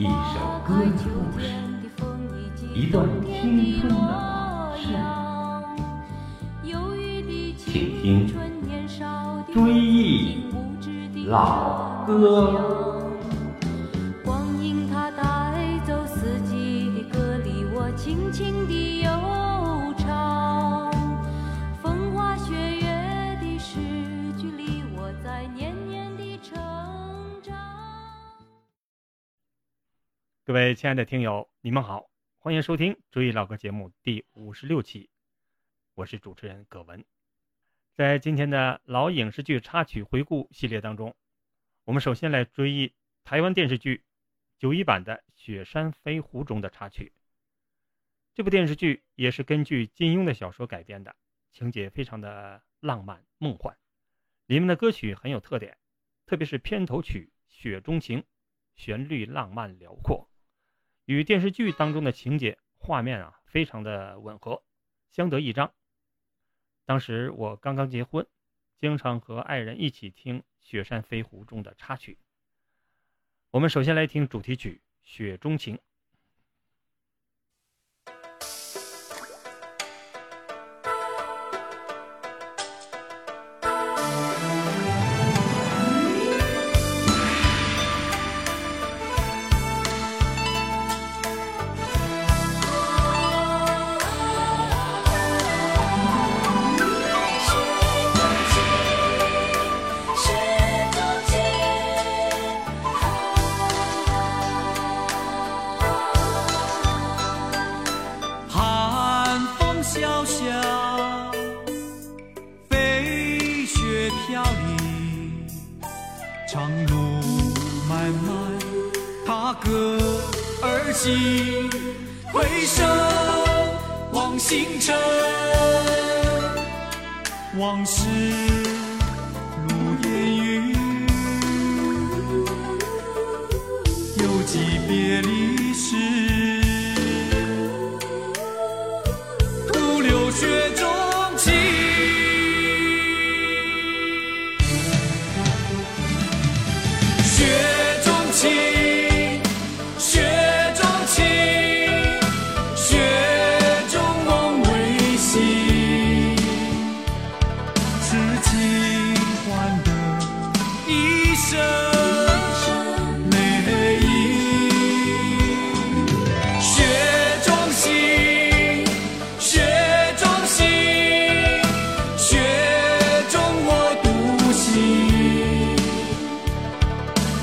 一首歌的故事，一段青春的往事。请听《追忆老歌》。各位亲爱的听友，你们好，欢迎收听《追忆老歌》节目第五十六期，我是主持人葛文。在今天的老影视剧插曲回顾系列当中，我们首先来追忆台湾电视剧九一版的《雪山飞狐》中的插曲。这部电视剧也是根据金庸的小说改编的，情节非常的浪漫梦幻，里面的歌曲很有特点，特别是片头曲《雪中情》，旋律浪漫辽阔，与电视剧当中的情节画面啊非常的吻合，相得益彰。当时我刚刚结婚，经常和爱人一起听《雪山飞狐》中的插曲。我们首先来听主题曲《雪中情》。飘零，长路漫漫，踏歌而行，回首望星辰，往事如烟云，犹记别离时。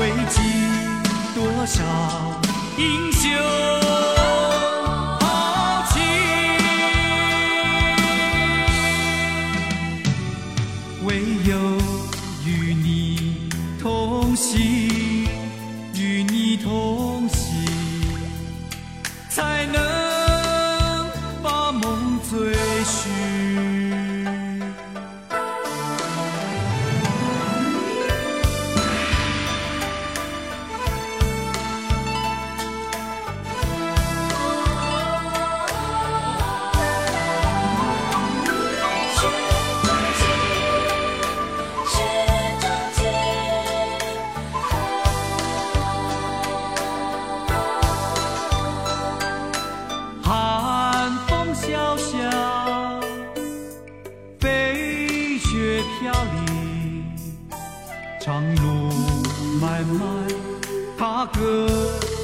汇集多少英雄。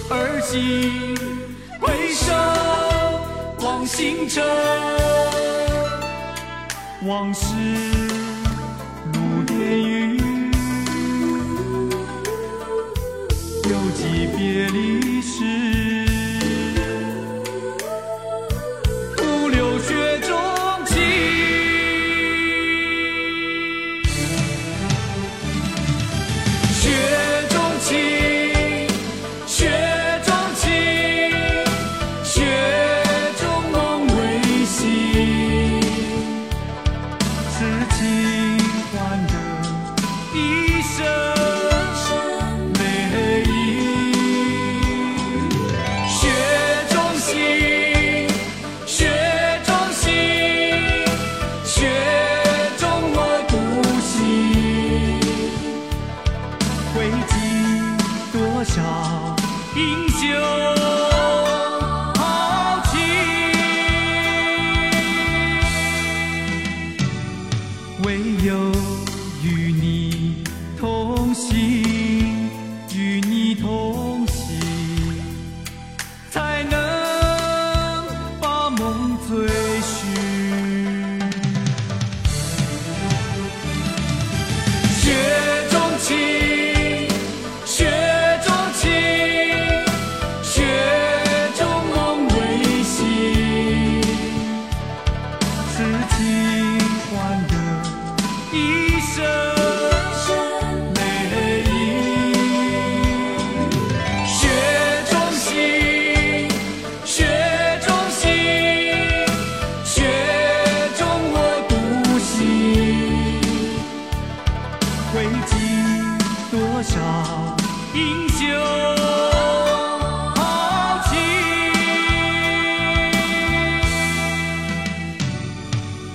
而今，回首望星辰，往事如烟云，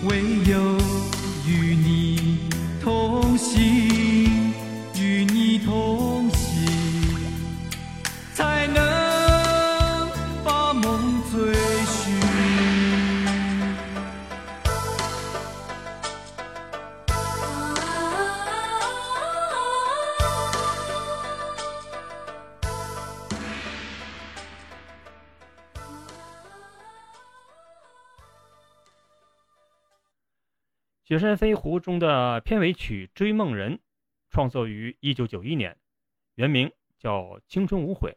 唯有雪山飞狐》中的片尾曲《追梦人》，创作于一九九一年，原名叫《青春无悔》，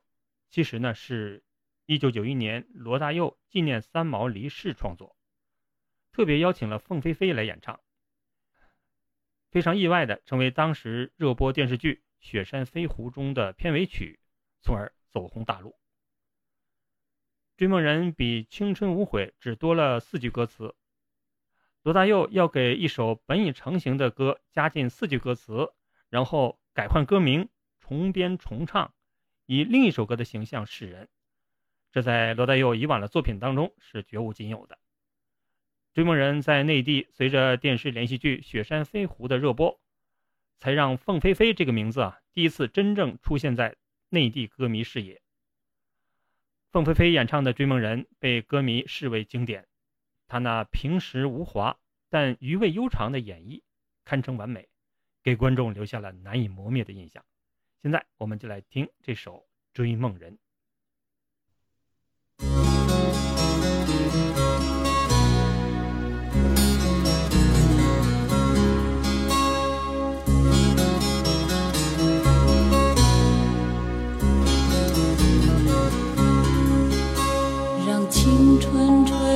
其实呢是一九九一年罗大佑纪念三毛离世创作，特别邀请了凤飞飞来演唱，非常意外的成为当时热播电视剧《雪山飞狐》中的片尾曲，从而走红大陆。《追梦人》比《青春无悔》只多了四句歌词。罗大佑要给一首本已成型的歌加进四句歌词，然后改换歌名，重编重唱，以另一首歌的形象示人。这在罗大佑以往的作品当中是绝无仅有的。《追梦人》在内地随着电视连续剧《雪山飞狐》的热播，才让凤飞飞这个名字啊第一次真正出现在内地歌迷视野。凤飞飞演唱的《追梦人》被歌迷视为经典。他那平实无华但余味悠长的演绎，堪称完美，给观众留下了难以磨灭的印象。现在，我们就来听这首《追梦人》。让青春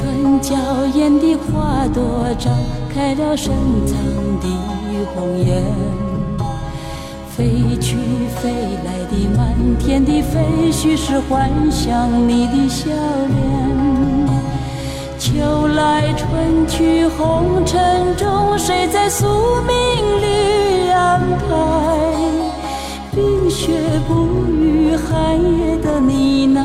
春娇艳的花朵，绽开了深藏的红颜。飞去飞来的满天的飞絮，是幻想你的笑脸。秋来春去红尘中，谁在宿命里安排？冰雪不语，寒夜的你那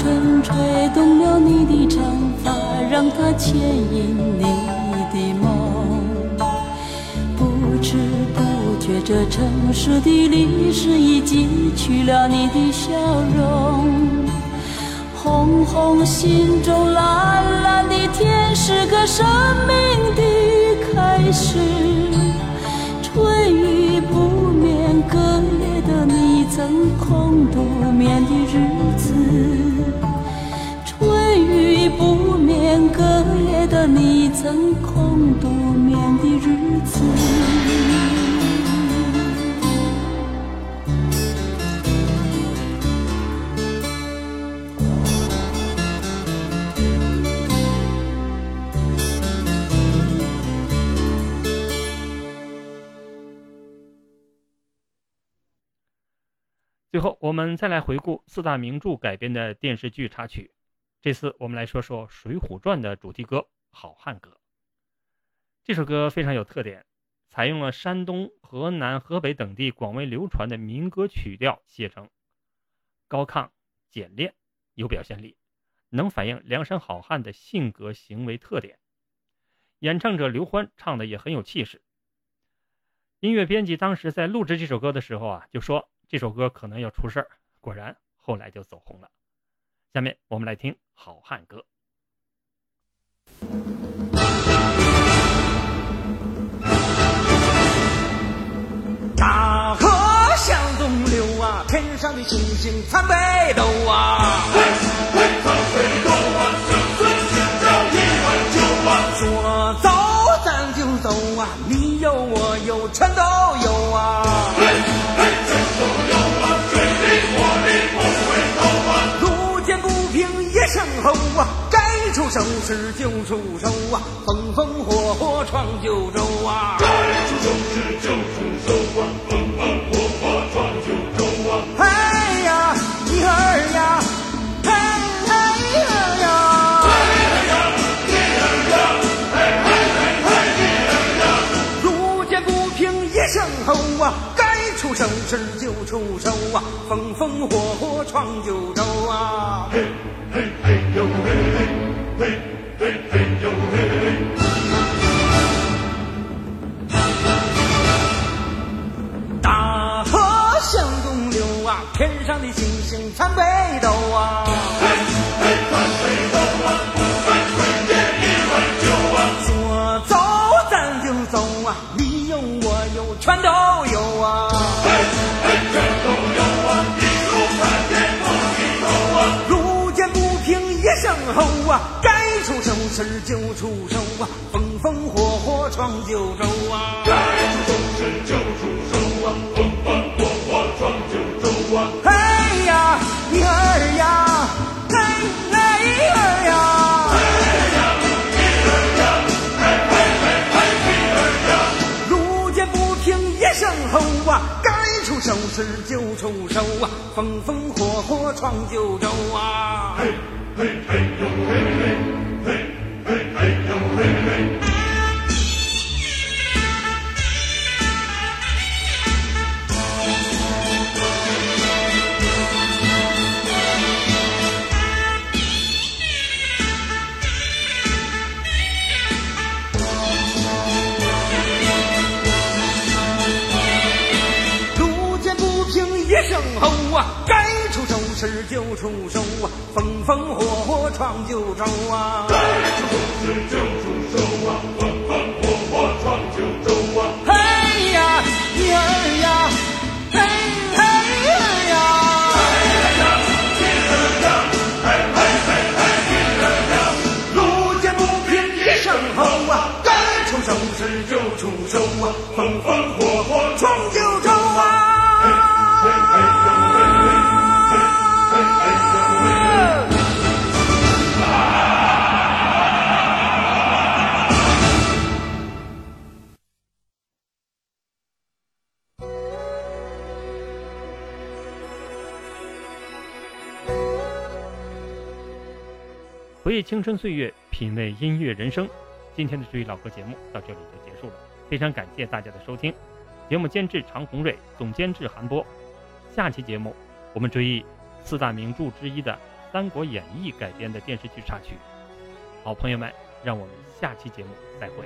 春吹动了你的长发，让它牵引你的梦，不知不觉，这城市的历史已记取了你的笑容。红红心中，蓝蓝的天，是个生命的开始。春雨不眠，隔夜曾空独眠的日子。春雨不眠，隔夜的。你曾空独眠的日子。最后，我们再来回顾四大名著改编的电视剧插曲。这次我们来说说《水浒传》的主题歌《好汉歌》。这首歌非常有特点，采用了山东、河南、河北等地广为流传的民歌曲调写成，高亢、简练，有表现力，能反映梁山好汉的性格行为特点。演唱者刘欢唱的也很有气势。音乐编辑当时在录制这首歌的时候啊，就说。这首歌可能要出事儿，果然后来就走红了。下面我们来听《好汉歌》。大河向东流啊，天上的星星参北斗啊。出手时就出手啊，风风火火闯九州啊！该出手时就出手啊，风风火火闯九州啊！嘿呀，一儿呀，嘿嘿儿呀，嘿呀，一儿呀，嘿嘿嘿嘿一儿呀！路见不平一声吼啊，该出手时就出手啊，风风火火闯九州啊！嘿嘿嘿呦嘿嘿。嘿，嘿嘿呦嘿嘿！大河向东流啊，天上的星星参北斗啊。嘿，嘿参北斗啊，就出手啊，风风火火闯九州啊！该出手时就出手啊，风风火火闯九州啊！嘿呀，一儿呀，嘿嘿儿呀，嘿呀，一儿呀，嘿嘿嘿嘿一儿呀！路见不平一声吼啊，该出手时就出手啊，风风火火闯九州啊！嘿嘿嘿呦嘿嘿。时就出手啊，风风火火闯九州啊！该出手时就出手啊，风风火火闯九州啊！嘿呀，一儿呀，嘿嘿儿呀，嘿呀，一儿呀，嘿嘿嘿嘿一儿呀！路见不平一声吼啊，该出手时就出手啊，风风火火闯九青春岁月，品味音乐人生。今天的追忆老歌节目到这里就结束了，非常感谢大家的收听。节目监制常红瑞，总监制韩波。下期节目我们追忆四大名著之一的《三国演义》改编的电视剧插曲。好朋友们，让我们下期节目再会。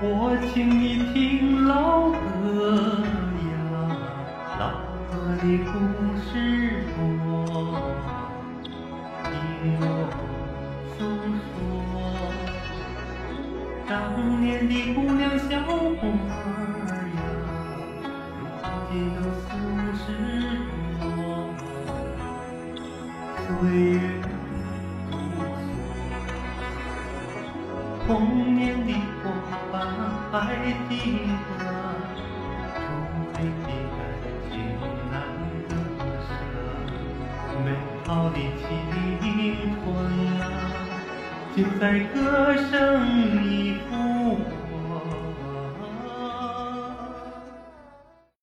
我请你听老歌呀，老歌的故事年的姑娘小伙儿呀，如今都四十多，岁月如梭。童年的伙伴还记得，初恋的感情难割舍，美好的青春啊，就在歌声里。